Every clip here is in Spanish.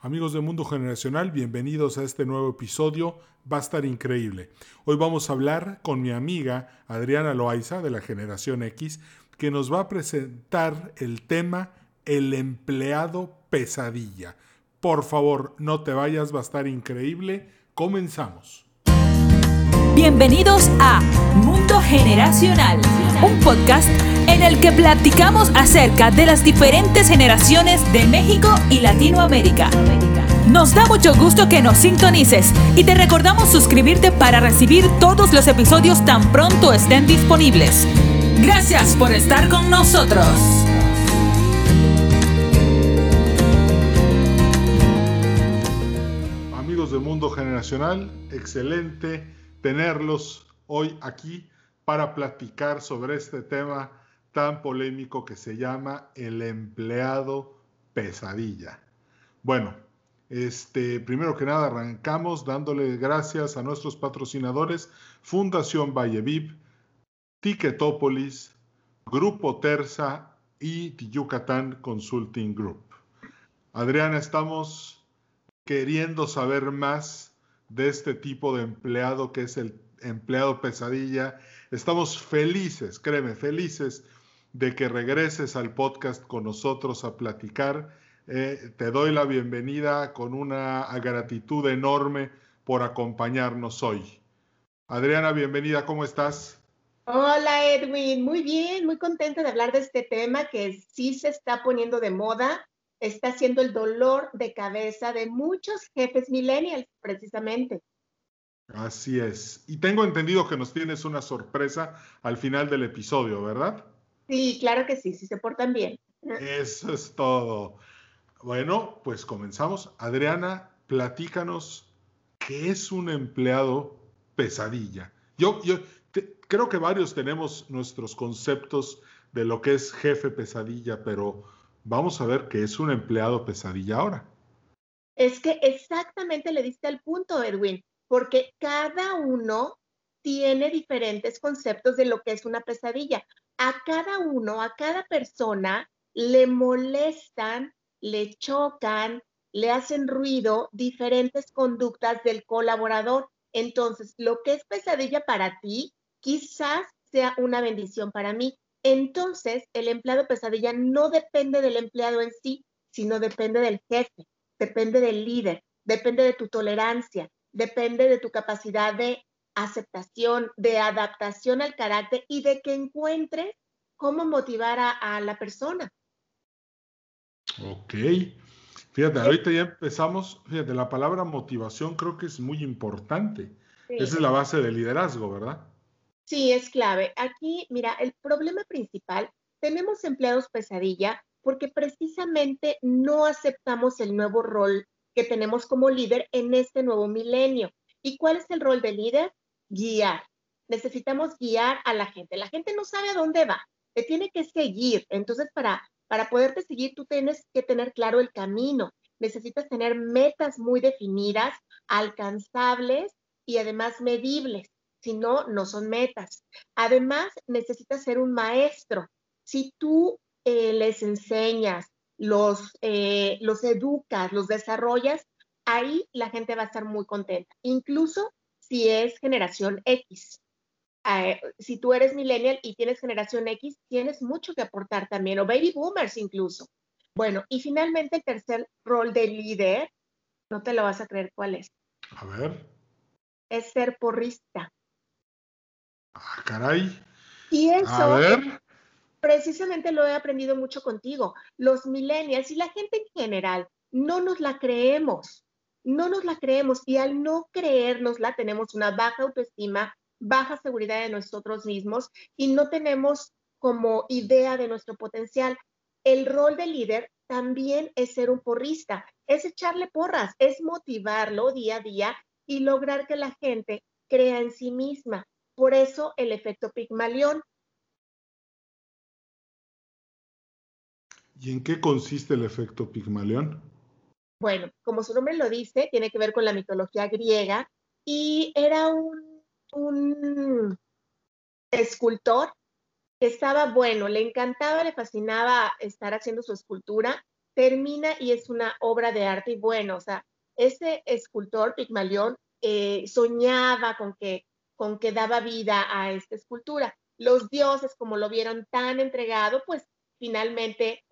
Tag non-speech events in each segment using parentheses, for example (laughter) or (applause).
Amigos de Mundo Generacional, bienvenidos a este nuevo episodio. Va a estar increíble. Hoy vamos a hablar con mi amiga Adriana Loaiza de la Generación X, que nos va a presentar el tema El empleado pesadilla. Por favor, no te vayas, va a estar increíble. Comenzamos. Bienvenidos a Mundo Generacional, un podcast en el que platicamos acerca de las diferentes generaciones de México y Latinoamérica. Nos da mucho gusto que nos sintonices y te recordamos suscribirte para recibir todos los episodios tan pronto estén disponibles. Gracias por estar con nosotros. Amigos de Mundo Generacional, excelente tenerlos hoy aquí para platicar sobre este tema tan polémico que se llama el empleado pesadilla. Bueno, este, primero que nada arrancamos dándole gracias a nuestros patrocinadores Fundación Valleviv, Ticketopolis, Grupo Terza y Yucatán Consulting Group. Adriana, estamos queriendo saber más de este tipo de empleado que es el empleado pesadilla. Estamos felices, créeme, felices de que regreses al podcast con nosotros a platicar. Eh, te doy la bienvenida con una gratitud enorme por acompañarnos hoy. Adriana, bienvenida, ¿cómo estás? Hola Edwin, muy bien, muy contenta de hablar de este tema que sí se está poniendo de moda, está siendo el dolor de cabeza de muchos jefes millennials, precisamente. Así es. Y tengo entendido que nos tienes una sorpresa al final del episodio, ¿verdad? Sí, claro que sí, si se portan bien. Eso es todo. Bueno, pues comenzamos. Adriana, platícanos qué es un empleado pesadilla. Yo, yo creo que varios tenemos nuestros conceptos de lo que es jefe pesadilla, pero vamos a ver qué es un empleado pesadilla ahora. Es que exactamente le diste al punto, Edwin, porque cada uno tiene diferentes conceptos de lo que es una pesadilla a cada uno, a cada persona, le molestan, le chocan, le hacen ruido diferentes conductas del colaborador. Entonces, lo que es pesadilla para ti, quizás sea una bendición para mí. Entonces, el empleado pesadilla no depende del empleado en sí, sino depende del jefe, depende del líder, depende de tu tolerancia, depende de tu capacidad de aceptación, de adaptación al carácter y de que encuentres cómo motivar a, la persona. Ok. Fíjate, ahorita ya empezamos, fíjate, la palabra motivación creo que es muy importante. Esa es la base del liderazgo, ¿verdad? Sí, es clave. Aquí, mira, el problema principal, tenemos empleados pesadilla porque precisamente no aceptamos el nuevo rol que tenemos como líder en este nuevo milenio. ¿Y cuál es el rol del líder? Guiar. Necesitamos guiar a la gente. La gente no sabe a dónde va, te tiene que seguir. Entonces, para, para poderte seguir, tú tienes que tener claro el camino. Necesitas tener metas muy definidas, alcanzables y además medibles. Si no, no son metas. Además, necesitas ser un maestro. Si tú eh, les enseñas, los, eh, los educas, los desarrollas, ahí la gente va a estar muy contenta. Incluso si es generación X. Eh, si tú eres millennial y tienes generación X, tienes mucho que aportar también, o baby boomers incluso. Bueno, y finalmente el tercer rol de líder, no te lo vas a creer cuál es. A ver. Es ser porrista. Ah, caray. Y eso, a ver. precisamente lo he aprendido mucho contigo. Los millennials y la gente en general no nos la creemos no nos la creemos y al no creérnosla tenemos una baja autoestima, baja seguridad de nosotros mismos y no tenemos como idea de nuestro potencial. El rol de líder también es ser un porrista, es echarle porras, es motivarlo día a día y lograr que la gente crea en sí misma. Por eso el efecto Pigmalión. ¿Y en qué consiste el efecto Pigmalión? Bueno, como su nombre lo dice, tiene que ver con la mitología griega y era un, escultor que estaba bueno, le encantaba, le fascinaba estar haciendo su escultura, termina y es una obra de arte y bueno, o sea, ese escultor, Pigmalión, eh, soñaba con que, con que daba vida a esta escultura. Los dioses, como lo vieron tan entregado, pues finalmente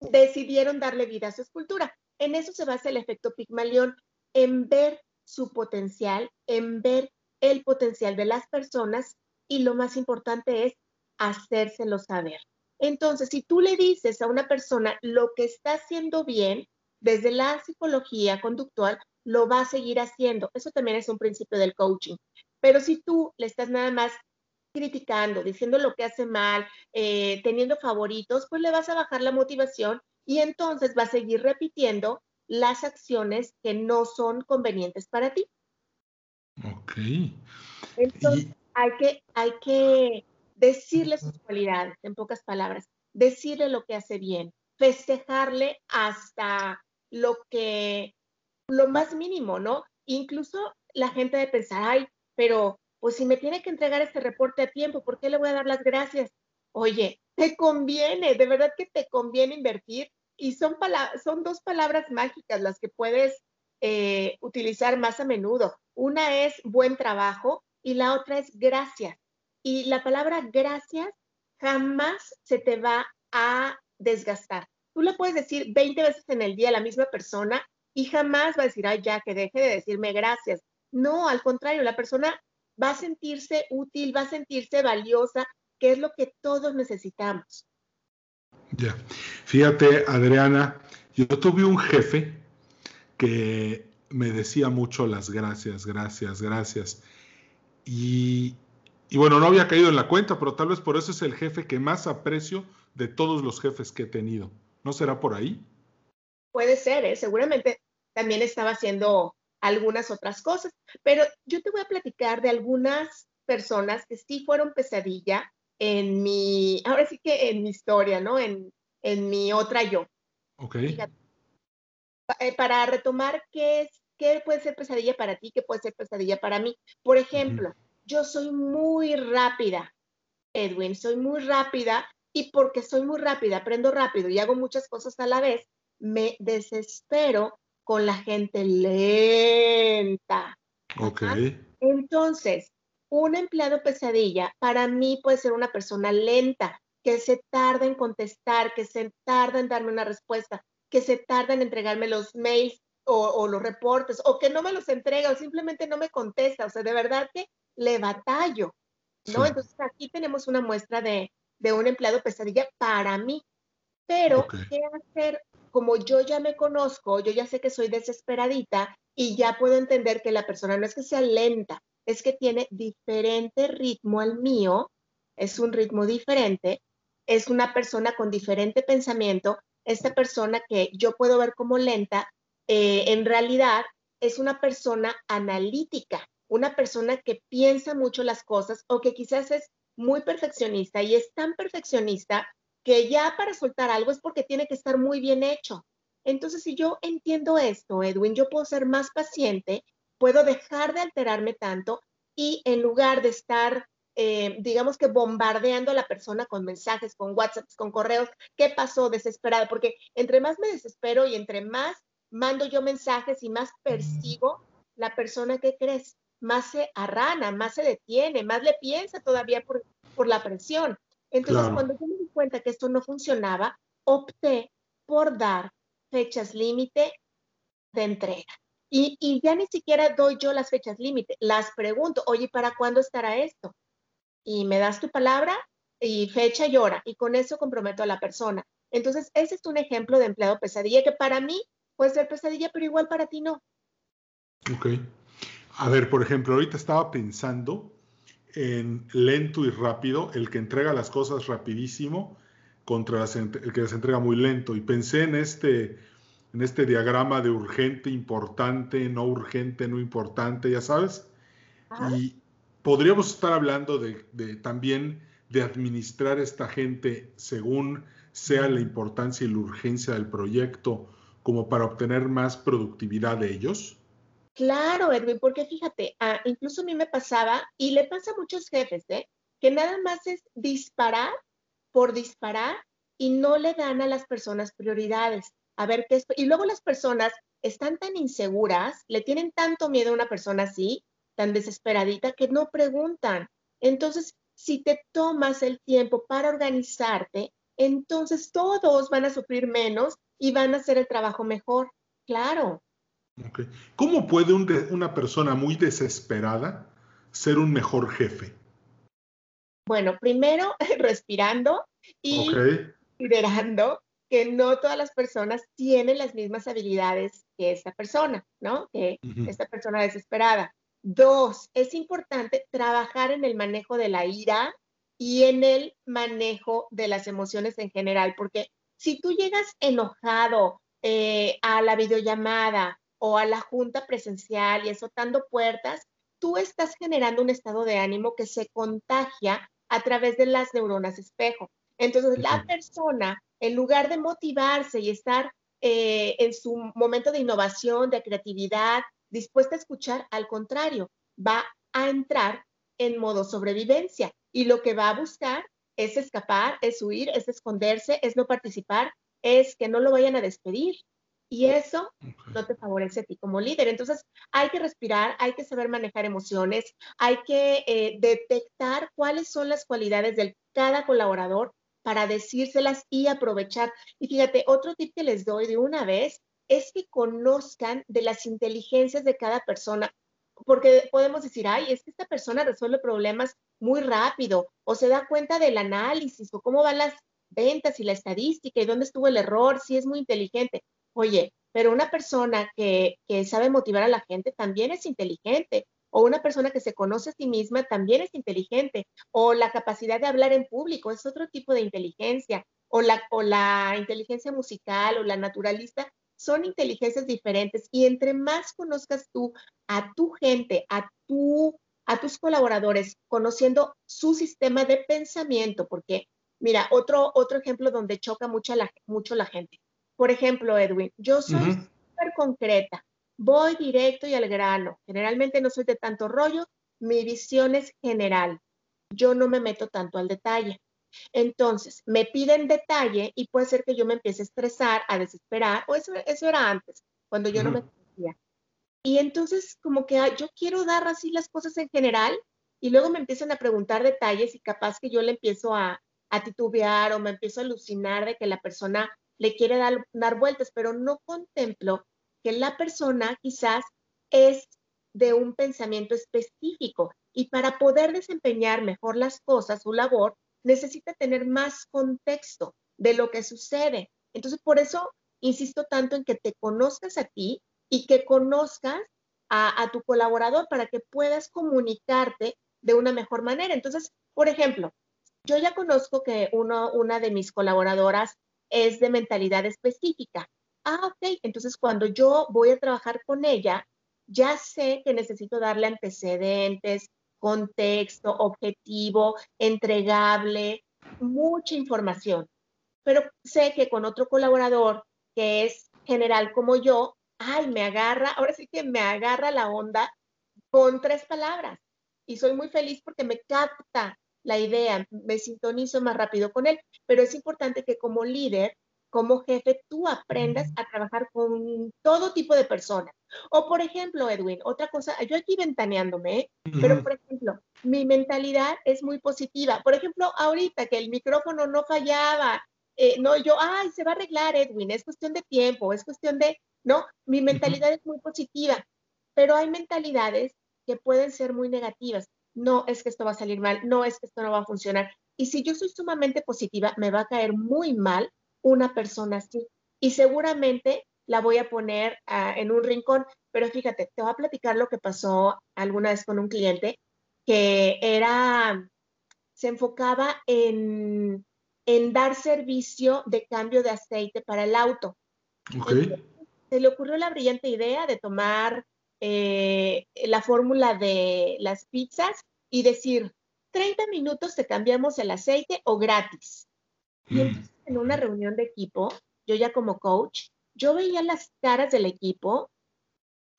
decidieron darle vida a su escultura. En eso se basa el efecto Pigmalión, en ver su potencial, en ver el potencial de las personas y lo más importante es hacérselo saber. Entonces, si tú le dices a una persona lo que está haciendo bien, desde la psicología conductual, lo va a seguir haciendo. Eso también es un principio del coaching. Pero si tú le estás nada más criticando, diciendo lo que hace mal, eh, teniendo favoritos, pues le vas a bajar la motivación y entonces va a seguir repitiendo las acciones que no son convenientes para ti. Ok. Entonces, hay, que, hay que decirle sus cualidades, en pocas palabras, decirle lo que hace bien, festejarle hasta lo que, lo más mínimo, ¿no? Incluso la gente de pensar, ay, pero pues si me tiene que entregar este reporte a tiempo, ¿por qué le voy a dar las gracias? Oye, te conviene, de verdad que te conviene invertir y son, dos palabras mágicas las que puedes eh, utilizar más a menudo. Una es buen trabajo y la otra es gracias. Y la palabra gracias jamás se te va a desgastar. Tú le puedes decir 20 veces en el día a la misma persona y jamás va a decir, ay, ya, que deje de decirme gracias. No, al contrario, la persona va a sentirse útil, va a sentirse valiosa, que es lo que todos necesitamos. Ya, fíjate, Adriana, yo tuve un jefe que me decía mucho las gracias, gracias, gracias. Y, bueno, no había caído en la cuenta, pero tal vez por eso es el jefe que más aprecio de todos los jefes que he tenido. ¿No será por ahí? Puede ser, ¿eh? seguramente también estaba haciendo algunas otras cosas, pero yo te voy a platicar de algunas personas que sí fueron pesadilla en mi, ahora sí que en mi historia, ¿no? En, en mi otra yo. Ok. Eh, para retomar qué es, qué puede ser pesadilla para ti, qué puede ser pesadilla para mí. Por ejemplo, yo soy muy rápida, Edwin, soy muy rápida y porque soy muy rápida, aprendo rápido y hago muchas cosas a la vez, me desespero con la gente lenta. Ok. Entonces, un empleado pesadilla para mí puede ser una persona lenta, que se tarda en contestar, que se tarda en darme una respuesta, que se tarda en entregarme los mails o, los reportes, o que no me los entrega o simplemente no me contesta. O sea, de verdad que le batallo, ¿no? Entonces aquí tenemos una muestra de, de, un empleado pesadilla para mí. Pero, ¿qué hacer? Como yo ya me conozco, yo ya sé que soy desesperadita y ya puedo entender que la persona no es que sea lenta, es que tiene diferente ritmo al mío, es un ritmo diferente, es una persona con diferente pensamiento. Esta persona que yo puedo ver como lenta, eh, en realidad es una persona analítica, una persona que piensa mucho las cosas o que quizás es muy perfeccionista y es tan perfeccionista que ya para soltar algo es porque tiene que estar muy bien hecho. Entonces, si yo entiendo esto, Edwin, yo puedo ser más paciente puedo dejar de alterarme tanto y en lugar de estar, eh, digamos que bombardeando a la persona con mensajes, con WhatsApp, con correos, ¿qué pasó? Desesperada, porque entre más me desespero y entre más mando yo mensajes y más persigo la persona que crees, más se arrana, más se detiene, más le piensa todavía por, por la presión. Entonces, cuando yo me di cuenta que esto no funcionaba, opté por dar fechas límite de entrega. Y, ya ni siquiera doy yo las fechas límite, las pregunto, oye, ¿para cuándo estará esto? Y me das tu palabra y fecha y hora, y con eso comprometo a la persona. Entonces, ese es un ejemplo de empleado pesadilla que para mí puede ser pesadilla, pero igual para ti no. Ok. A ver, por ejemplo, ahorita estaba pensando en lento y rápido, el que entrega las cosas rapidísimo contra el que las entrega muy lento. Y pensé en este en este diagrama de urgente, importante, no urgente, no importante, ya sabes. Y podríamos estar hablando de, también de administrar esta gente según sea la importancia y la urgencia del proyecto, como para obtener más productividad de ellos. Claro, Edwin, porque fíjate, ah, incluso a mí me pasaba, y le pasa a muchos jefes, ¿eh? que nada más es disparar por disparar y no le dan a las personas prioridades. A ver qué es. Y luego las personas están tan inseguras, le tienen tanto miedo a una persona así, tan desesperadita, que no preguntan. Entonces, si te tomas el tiempo para organizarte, entonces todos van a sufrir menos y van a hacer el trabajo mejor. Claro. ¿Cómo puede una persona muy desesperada ser un mejor jefe? Bueno, primero (laughs) respirando y considerando que no todas las personas tienen las mismas habilidades que esta persona, ¿no? Que esta persona desesperada. Dos, es importante trabajar en el manejo de la ira y en el manejo de las emociones en general, porque si tú llegas enojado eh, a la videollamada o a la junta presencial y azotando puertas, tú estás generando un estado de ánimo que se contagia a través de las neuronas espejo. Entonces, la persona, en lugar de motivarse y estar eh, en su momento de innovación, de creatividad, dispuesta a escuchar, al contrario, va a entrar en modo sobrevivencia y lo que va a buscar es escapar, es huir, es esconderse, es no participar, es que no lo vayan a despedir. Y eso no te favorece a ti como líder. Entonces, hay que respirar, hay que saber manejar emociones, hay que eh, detectar cuáles son las cualidades de cada colaborador para decírselas y aprovechar. Y fíjate, otro tip que les doy de una vez es que conozcan de las inteligencias de cada persona, porque podemos decir, ay, es que esta persona resuelve problemas muy rápido o se da cuenta del análisis o cómo van las ventas y la estadística y dónde estuvo el error, si es muy inteligente. Oye, pero una persona que, sabe motivar a la gente también es inteligente. O una persona que se conoce a sí misma también es inteligente. O la capacidad de hablar en público es otro tipo de inteligencia. O la, o la inteligencia musical o la naturalista son inteligencias diferentes. Y entre más conozcas tú a tu gente, a tu a tus colaboradores, conociendo su sistema de pensamiento, porque mira, otro, otro ejemplo donde choca mucho la, mucho la gente. Por ejemplo, Edwin, yo soy súper concreta, voy directo y al grano. Generalmente no soy de tanto rollo, mi visión es general. Yo no me meto tanto al detalle. Entonces, me piden detalle y puede ser que yo me empiece a estresar, a desesperar, o eso, eso era antes, cuando yo no me conocía. Y entonces, como que ah, yo quiero dar así las cosas en general y luego me empiezan a preguntar detalles y capaz que yo le empiezo a, a titubear o me empiezo a alucinar de que la persona le quiere dar, dar vueltas, pero no contemplo que la persona quizás es de un pensamiento específico y para poder desempeñar mejor las cosas, su labor, necesita tener más contexto de lo que sucede. Entonces, por eso insisto tanto en que te conozcas a ti y que conozcas a, tu colaborador para que puedas comunicarte de una mejor manera. Entonces, por ejemplo, yo ya conozco que uno, una de mis colaboradoras es de mentalidad específica. Entonces, cuando yo voy a trabajar con ella, ya sé que necesito darle antecedentes, contexto, objetivo, entregable, mucha información. Pero sé que con otro colaborador que es general como yo, ay, me agarra, ahora sí que me agarra la onda con tres palabras. Y soy muy feliz porque me capta la idea, me sintonizo más rápido con él, pero es importante que como líder, como jefe, tú aprendas a trabajar con todo tipo de personas. O por ejemplo, Edwin, otra cosa, yo aquí ventaneándome, ¿eh? pero por ejemplo, mi mentalidad es muy positiva. Por ejemplo, ahorita que el micrófono no fallaba, eh, no, yo, ay, se va a arreglar, Edwin, es cuestión de tiempo, es cuestión de, ¿no? Mi mentalidad es muy positiva, pero hay mentalidades que pueden ser muy negativas no es que esto va a salir mal, no es que esto no va a funcionar. Y si yo soy sumamente positiva, me va a caer muy mal una persona así. Y seguramente la voy a poner ah, en un rincón. Pero fíjate, te voy a platicar lo que pasó alguna vez con un cliente que era, se enfocaba en, en dar servicio de cambio de aceite para el auto. se le ocurrió la brillante idea de tomar eh, la fórmula de las pizzas y decir, 30 minutos te cambiamos el aceite o gratis. Y mm. entonces en una reunión de equipo, yo ya como coach, yo veía las caras del equipo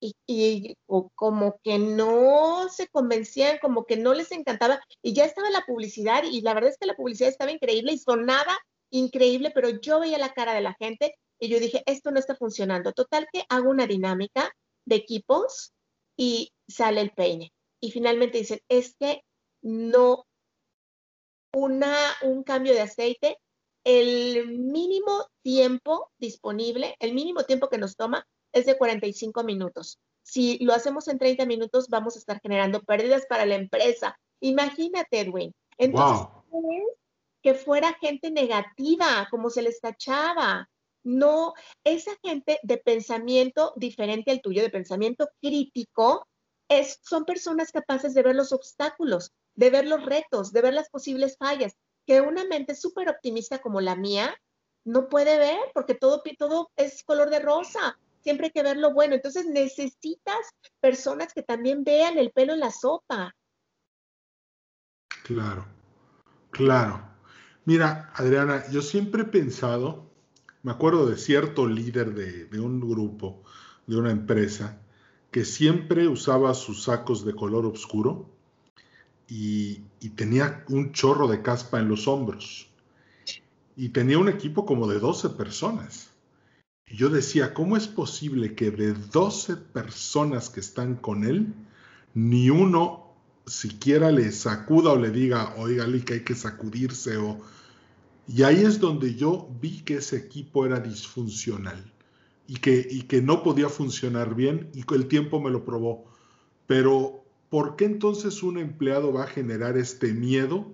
y, como que no se convencían, como que no les encantaba. Y ya estaba la publicidad y la verdad es que la publicidad estaba increíble y sonaba increíble, pero yo veía la cara de la gente Y yo dije, esto no está funcionando. Total que hago una dinámica de equipos y sale el peine. Y finalmente dicen, es que no, una, un cambio de aceite, el mínimo tiempo disponible, el mínimo tiempo que nos toma es de 45 minutos. Si lo hacemos en 30 minutos, vamos a estar generando pérdidas para la empresa. Imagínate, Edwin. Entonces, que fuera gente negativa, como se les tachaba. No, esa gente de pensamiento diferente al tuyo, de pensamiento crítico, es, son personas capaces de ver los obstáculos, de ver los retos, de ver las posibles fallas, que una mente súper optimista como la mía no puede ver, porque todo, todo es color de rosa, siempre hay que ver lo bueno. Entonces necesitas personas que también vean el pelo en la sopa. Claro, claro. Mira, Adriana, yo siempre he pensado, me acuerdo de cierto líder de, un grupo, de una empresa, que siempre usaba sus sacos de color oscuro y, tenía un chorro de caspa en los hombros. Y tenía un equipo como de 12 personas. Y yo decía, ¿cómo es posible que de 12 personas que están con él, ni uno siquiera le sacuda o le diga, oiga, que hay que sacudirse o... Y ahí es donde yo vi que ese equipo era disfuncional y que, y que no podía funcionar bien y el tiempo me lo probó. Pero, ¿por qué entonces un empleado va a generar este miedo?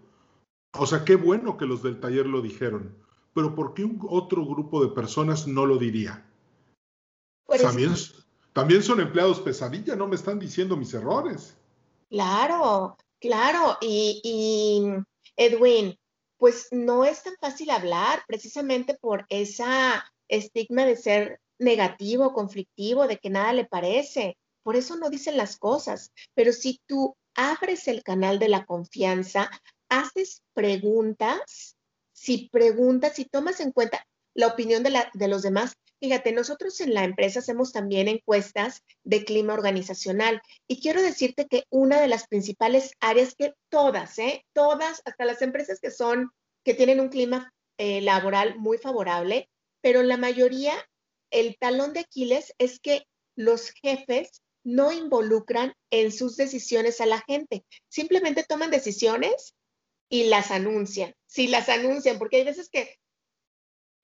O sea, qué bueno que los del taller lo dijeron, pero ¿por qué un otro grupo de personas no lo diría? también, también son empleados pesadilla, no me están diciendo mis errores. Claro, claro. Y, Edwin, pues no es tan fácil hablar precisamente por esa estigma de ser negativo, conflictivo, de que nada le parece. Por eso no dicen las cosas. Pero si tú abres el canal de la confianza, haces preguntas, si preguntas, si tomas en cuenta la opinión de, los demás, Fíjate, nosotros en la empresa hacemos también encuestas de clima organizacional y quiero decirte que una de las principales áreas que todas, ¿eh? todas, hasta las empresas que son, que tienen un clima eh, laboral muy favorable, pero la mayoría, el talón de Aquiles es que los jefes no involucran en sus decisiones a la gente, simplemente toman decisiones y las anuncian. Si las anuncian, porque hay veces que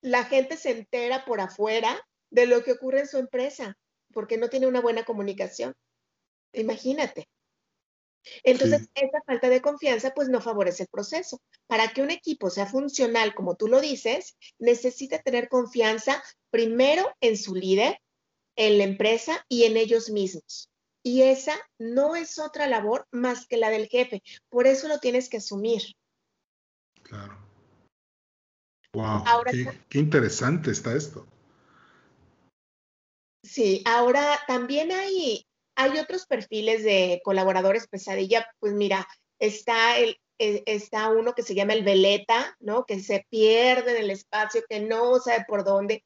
la gente se entera por afuera de lo que ocurre en su empresa, porque no tiene una buena comunicación. Imagínate. Entonces, esa falta de confianza pues no favorece el proceso. Para que un equipo sea funcional, como tú lo dices, necesita tener confianza primero en su líder, en la empresa y en ellos mismos. Y esa no es otra labor más que la del jefe. Por eso lo tienes que asumir. Claro. Wow, qué, interesante está esto. Sí, ahora también hay, hay otros perfiles de colaboradores pesadilla. Pues mira, está el, e, está uno que se llama el veleta, ¿no? Que se pierde en el espacio, que no sabe por dónde.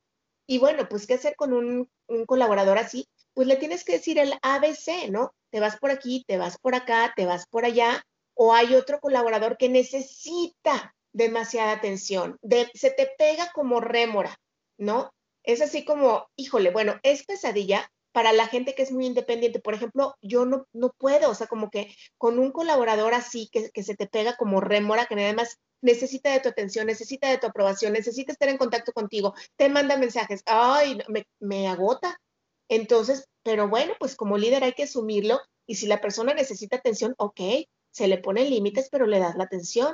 Y bueno, pues, ¿qué hacer con un, un, colaborador así? Pues le tienes que decir el ABC, ¿no? Te vas por aquí, te vas por acá, te vas por allá. O hay otro colaborador que necesita demasiada atención, se te pega como rémora, ¿no? Es así como, híjole, bueno, es pesadilla para la gente que es muy independiente. Por ejemplo, yo no, no puedo, o sea, como que con un colaborador así que, que se te pega como rémora, que además necesita de tu atención, necesita de tu aprobación, necesita estar en contacto contigo, te manda mensajes, ay, me, me agota. Entonces, pero bueno, pues como líder hay que asumirlo y si la persona necesita atención, ok, se le ponen límites, pero le das la atención.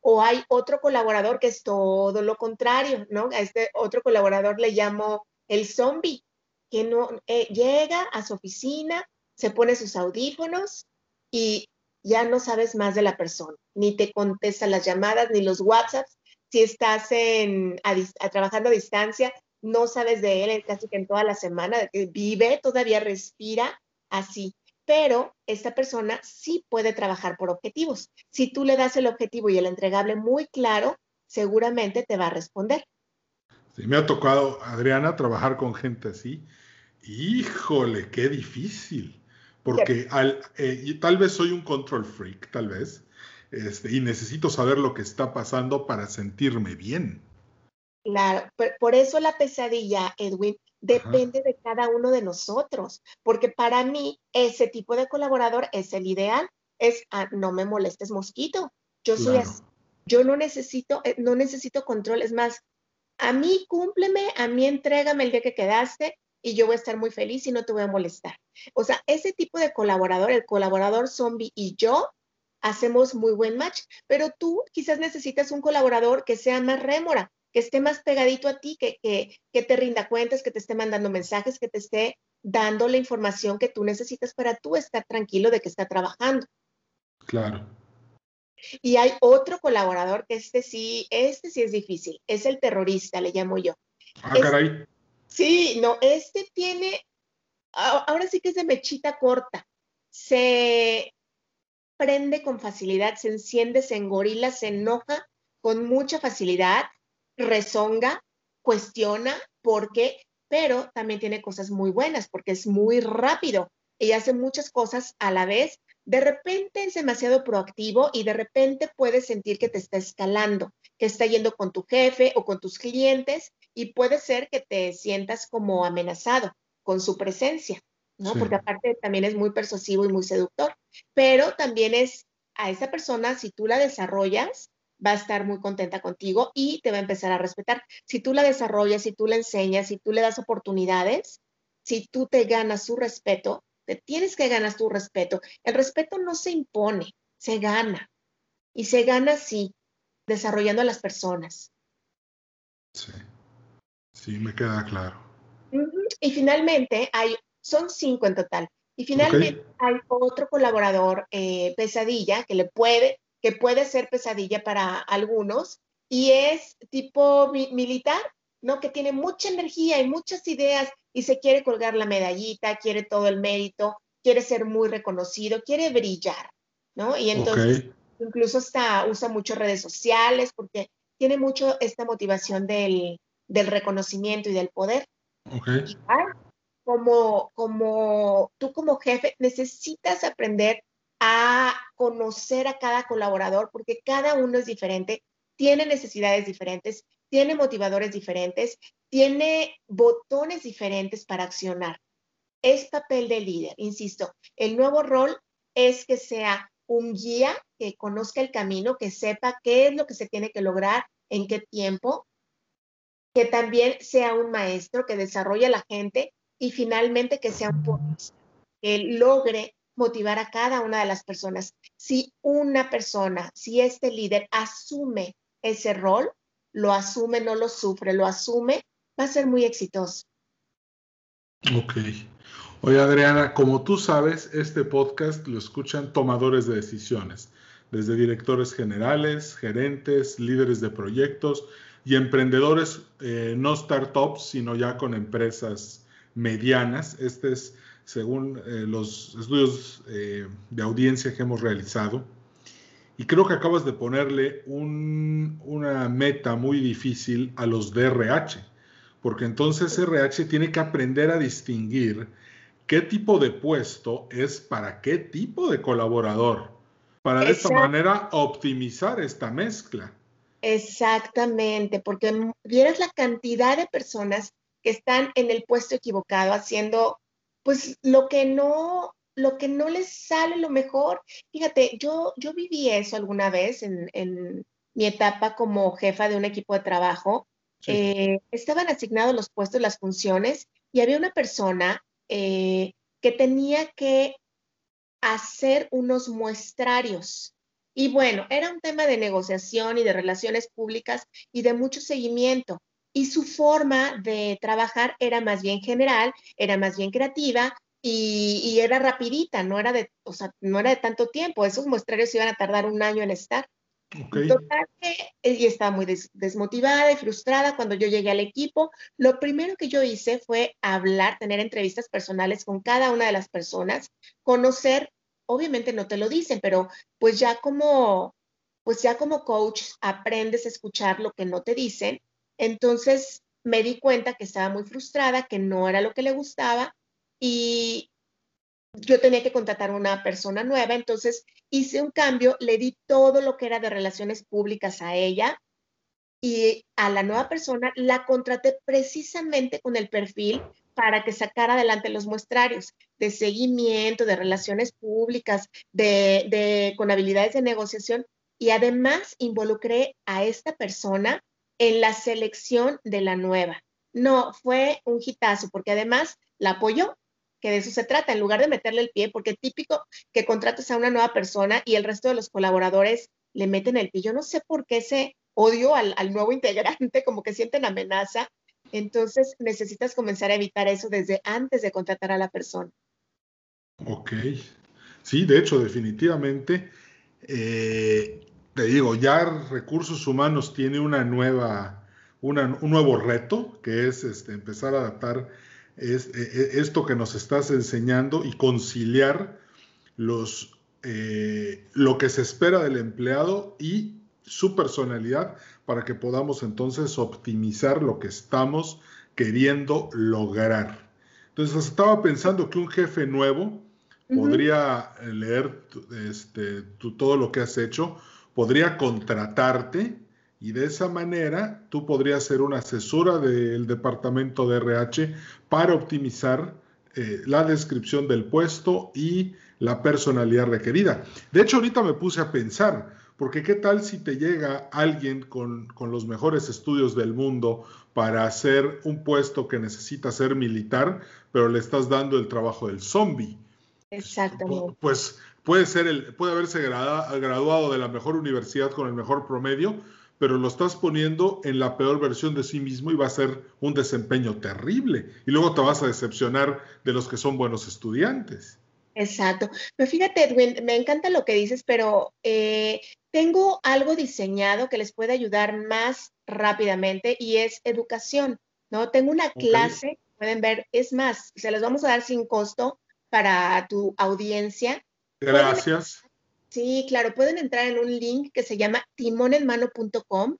O hay otro colaborador que es todo lo contrario, ¿no? A este otro colaborador le llamo el zombie, que no eh, llega a su oficina, se pone sus audífonos y ya no sabes más de la persona, ni te contesta las llamadas, ni los WhatsApps. Si estás en, trabajando a distancia, no sabes de él casi que en toda la semana, vive, todavía respira así pero esta persona sí puede trabajar por objetivos. Si tú le das el objetivo y el entregable muy claro, seguramente te va a responder. Sí, me ha tocado, Adriana, trabajar con gente así. Híjole, qué difícil. Porque eh, tal vez soy un control freak, tal vez, este, y necesito saber lo que está pasando para sentirme bien. Claro, por eso la pesadilla, Edwin, depende de cada uno de nosotros, porque para mí ese tipo de colaborador es el ideal, es ah, no me molestes mosquito, yo soy así, yo no necesito, eh, no necesito control, es más, a mí cúmpleme, a mí entrégame el día que quedaste y yo voy a estar muy feliz y no te voy a molestar. O sea, ese tipo de colaborador, el colaborador zombie y yo, hacemos muy buen match, pero tú quizás necesitas un colaborador que sea más rémora, que esté más pegadito a ti, que, que, te rinda cuentas, que te esté mandando mensajes, que te esté dando la información que tú necesitas para tú estar tranquilo de que está trabajando. Claro. Y hay otro colaborador que este sí, este sí es difícil, es el terrorista, le llamo yo. Ah, caray. Sí, no, este tiene, ahora sí que es de mechita corta. Se prende con facilidad, se enciende, se engorila, se enoja con mucha facilidad rezonga, cuestiona por qué, pero también tiene cosas muy buenas porque es muy rápido y hace muchas cosas a la vez. De repente es demasiado proactivo y de repente puedes sentir que te está escalando, que está yendo con tu jefe o con tus clientes y puede ser que te sientas como amenazado con su presencia, ¿no? Porque aparte también es muy persuasivo y muy seductor, pero también es a esa persona, si tú la desarrollas, va a estar muy contenta contigo y te va a empezar a respetar. Si tú la desarrollas, si tú la enseñas, si tú le das oportunidades, si tú te ganas su respeto, te tienes que ganar tu respeto. El respeto no se impone, se gana. Y se gana así, desarrollando a las personas. Sí, sí, me queda claro. Y finalmente, hay, son cinco en total. Y finalmente hay otro colaborador, eh, Pesadilla, que le puede, que puede ser pesadilla para algunos y es tipo militar, ¿no? Que tiene mucha energía y muchas ideas y se quiere colgar la medallita, quiere todo el mérito, quiere ser muy reconocido, quiere brillar, ¿no? Y entonces incluso está, usa mucho redes sociales porque tiene mucho esta motivación del, del reconocimiento y del poder. Okay. como, como tú como jefe necesitas aprender a conocer a cada colaborador porque cada uno es diferente, tiene necesidades diferentes, tiene motivadores diferentes, tiene botones diferentes para accionar. Es papel de líder, insisto. El nuevo rol es que sea un guía que conozca el camino, que sepa qué es lo que se tiene que lograr, en qué tiempo, que también sea un maestro que desarrolle a la gente y finalmente que sea un que logre motivar a cada una de las personas. Si una persona, si este líder asume ese rol, lo asume, no lo sufre, lo asume, va a ser muy exitoso. Ok. Oye, Adriana, como tú sabes, este podcast lo escuchan tomadores de decisiones, desde directores generales, gerentes, líderes de proyectos y emprendedores, eh, no startups, sino ya con empresas medianas. Este es según eh, los estudios eh, de audiencia que hemos realizado. Y creo que acabas de ponerle una meta muy difícil a los DRH, porque entonces RH tiene que aprender a distinguir qué tipo de puesto es para qué tipo de colaborador, para de esta manera optimizar esta mezcla. Exactamente, porque vieras la cantidad de personas que están en el puesto equivocado haciendo pues lo que no, lo que no les sale lo mejor. Fíjate, yo, yo viví eso alguna vez en, mi etapa como jefa de un equipo de trabajo. Eh, estaban asignados los puestos, las funciones, y había una persona eh, que tenía que hacer unos muestrarios. Y bueno, era un tema de negociación y de relaciones públicas y de mucho seguimiento y su forma de trabajar era más bien general, era más bien creativa y, era rapidita, no era, de, o sea, no era de tanto tiempo. Esos muestrarios iban a tardar un año en estar. Total ella estaba muy desmotivada y frustrada cuando yo llegué al equipo. Lo primero que yo hice fue hablar, tener entrevistas personales con cada una de las personas, conocer, obviamente no te lo dicen, pero pues ya como, pues ya como coach aprendes a escuchar lo que no te dicen entonces me di cuenta que estaba muy frustrada, que no era lo que le gustaba y yo tenía que contratar una persona nueva. Entonces hice un cambio, le di todo lo que era de relaciones públicas a ella y a la nueva persona la contraté precisamente con el perfil para que sacara adelante los muestrarios de seguimiento, de relaciones públicas, de, con habilidades de negociación y además involucré a esta persona en la selección de la nueva. No, fue un hitazo porque además la apoyó, que de eso se trata, en lugar de meterle el pie, porque típico que contrates a una nueva persona y el resto de los colaboradores le meten el pie. Yo no sé por qué ese odio al, nuevo integrante, como que sienten amenaza. Entonces necesitas comenzar a evitar eso desde antes de contratar a la persona. Ok. Sí, de hecho, definitivamente, eh, te digo, ya recursos humanos tiene una nueva, un nuevo reto, que es este, empezar a adaptar e, e, esto que nos estás enseñando y conciliar los, eh, lo que se espera del empleado y su personalidad para que podamos entonces optimizar lo que estamos queriendo lograr. Entonces estaba pensando que un jefe nuevo podría leer este, todo lo que has hecho, podría contratarte y de esa manera tú podrías ser una asesora del departamento de RH para optimizar eh, la descripción del puesto y la personalidad requerida. De hecho, ahorita me puse a pensar, porque qué tal si te llega alguien con, los mejores estudios del mundo para hacer un puesto que necesita ser militar, pero le estás dando el trabajo del zombie. Exactamente. Pues puede ser el, puede haberse graduado de la mejor universidad con el mejor promedio, pero lo estás poniendo en la peor versión de sí mismo y va a ser un desempeño terrible. Y luego te vas a decepcionar de los que son buenos estudiantes. Exacto. Pero fíjate, Edwin, me encanta lo que dices, pero eh, tengo algo diseñado que les puede ayudar más rápidamente y es educación, ¿no? Tengo una clase, pueden ver, es más, se las vamos a dar sin costo para tu audiencia. Gracias. sí, claro, pueden entrar en un link que se llama timonenmano.com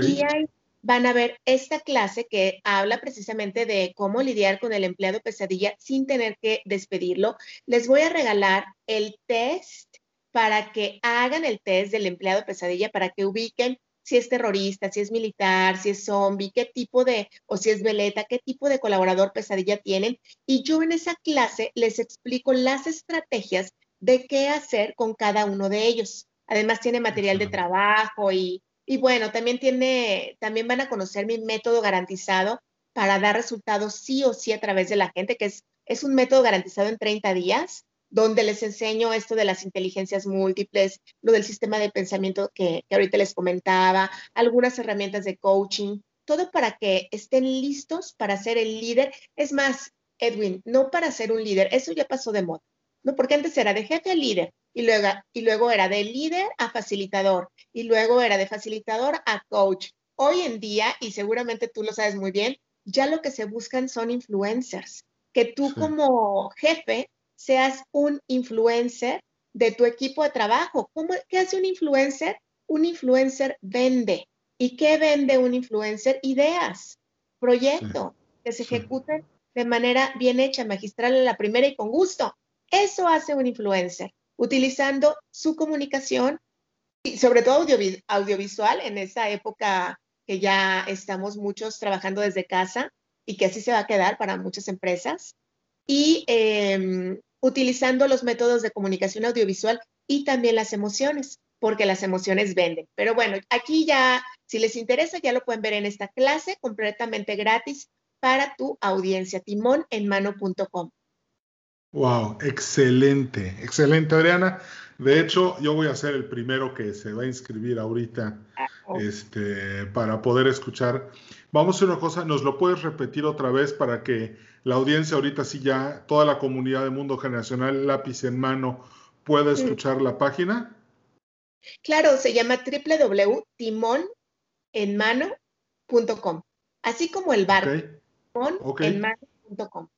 y ahí van a ver esta clase que habla precisamente de cómo lidiar con el empleado pesadilla sin tener que despedirlo. Les voy a regalar el test para que hagan el test del empleado pesadilla, para que ubiquen si es terrorista, si es militar, si es zombie, qué tipo de, o si es veleta, qué tipo de colaborador pesadilla tienen. Y yo en esa clase les explico las estrategias de qué hacer con cada uno de ellos. Además tiene material de trabajo y, y bueno, también tiene, también van a conocer mi método garantizado para dar resultados sí o sí a través de la gente, que es, es un método garantizado en 30 días donde les enseño esto de las inteligencias múltiples, lo del sistema de pensamiento que, ahorita les comentaba, algunas herramientas de coaching, todo para que estén listos para ser el líder. Es más, Edwin, no para ser un líder, eso ya pasó de moda, ¿no? Porque antes era de jefe a líder y luego, y luego era de líder a facilitador y luego era de facilitador a coach. Hoy en día, y seguramente tú lo sabes muy bien, ya lo que se buscan son influencers, que tú como jefe seas un influencer de tu equipo de trabajo. ¿Qué hace un influencer? Un influencer vende. ¿Y qué vende un influencer? Ideas, proyectos que se ejecuten de manera bien hecha, magistral en la primera y con gusto. Eso hace un influencer, utilizando su comunicación y sobre todo audiovisual en esa época que ya estamos muchos trabajando desde casa y que así se va a quedar para muchas empresas y em, utilizando los métodos de comunicación audiovisual y también las emociones, porque las emociones venden. Pero bueno, aquí ya, si les interesa, ya lo pueden ver en esta clase completamente gratis para tu audiencia, timonenmano.com. Wow, excelente, excelente Adriana. De hecho, yo voy a ser el primero que se va a inscribir ahorita ah, este, para poder escuchar. Vamos a hacer una cosa, ¿nos lo puedes repetir otra vez para que la audiencia ahorita sí ya, toda la comunidad de Mundo Generacional, lápiz en mano, pueda escuchar la página? Claro, se llama www.timonenmano.com, así como el bar, timonenmano.com.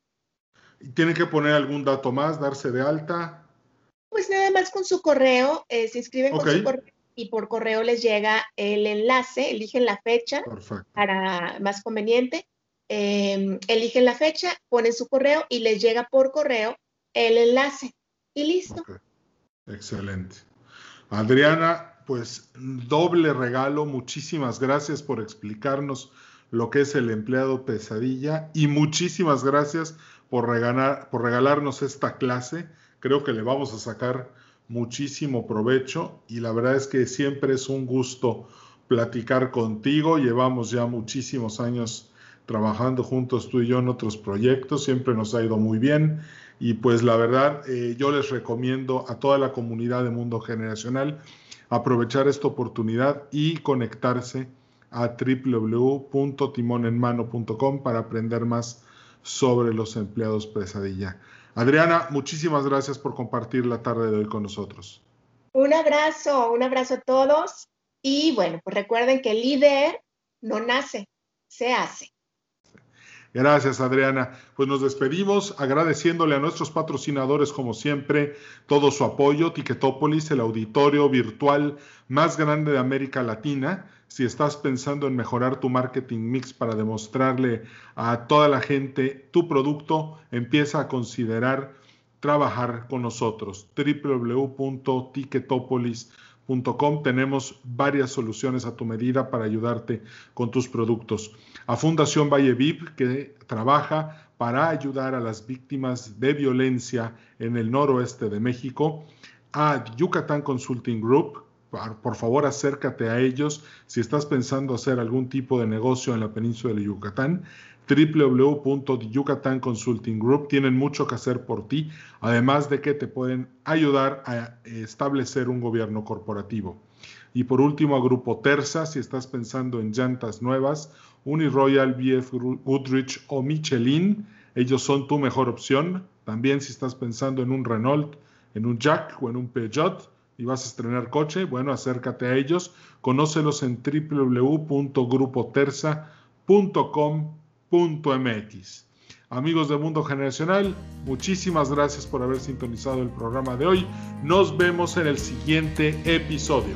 ¿Y tienen que poner algún dato más, darse de alta? Pues nada más con su correo, eh, se inscriben con su correo y por correo les llega el enlace, eligen la fecha para más conveniente, em, eligen la fecha, ponen su correo y les llega por correo el enlace y listo. Excelente. Adriana, pues doble regalo. Muchísimas gracias por explicarnos lo que es el empleado pesadilla y muchísimas gracias por, regalar, por regalarnos esta clase. Creo que le vamos a sacar muchísimo provecho y la verdad es que siempre es un gusto platicar contigo. Llevamos ya muchísimos años trabajando juntos tú y yo en otros proyectos, siempre nos ha ido muy bien y pues la verdad eh, yo les recomiendo a toda la comunidad de Mundo Generacional aprovechar esta oportunidad y conectarse a www.timonenmano.com para aprender más sobre los empleados pesadilla. Adriana, muchísimas gracias por compartir la tarde de hoy con nosotros. Un abrazo, un abrazo a todos y bueno, pues recuerden que el líder no nace, se hace. Gracias, Adriana. Pues nos despedimos agradeciéndole a nuestros patrocinadores, como siempre, todo su apoyo. Ticketopolis, el auditorio virtual más grande de América Latina. Si estás pensando en mejorar tu marketing mix para demostrarle a toda la gente tu producto, empieza a considerar trabajar con nosotros. www.ticketopolis.com tenemos varias soluciones a tu medida para ayudarte con tus productos. A Fundación Valle Viv, que trabaja para ayudar a las víctimas de violencia en el noroeste de México. A Yucatán Consulting Group, por favor acércate a ellos si estás pensando hacer algún tipo de negocio en la península de Yucatán www.yucatan Consulting Group. Tienen mucho que hacer por ti, además de que te pueden ayudar a establecer un gobierno corporativo. Y por último, a Grupo Terza, si estás pensando en llantas nuevas, Uniroyal, BF Goodrich o Michelin, ellos son tu mejor opción. También si estás pensando en un Renault, en un Jack o en un Peugeot y vas a estrenar coche, bueno, acércate a ellos. Conócelos en www.grupoterza.com MX. Amigos de Mundo Generacional, muchísimas gracias por haber sintonizado el programa de hoy. Nos vemos en el siguiente episodio.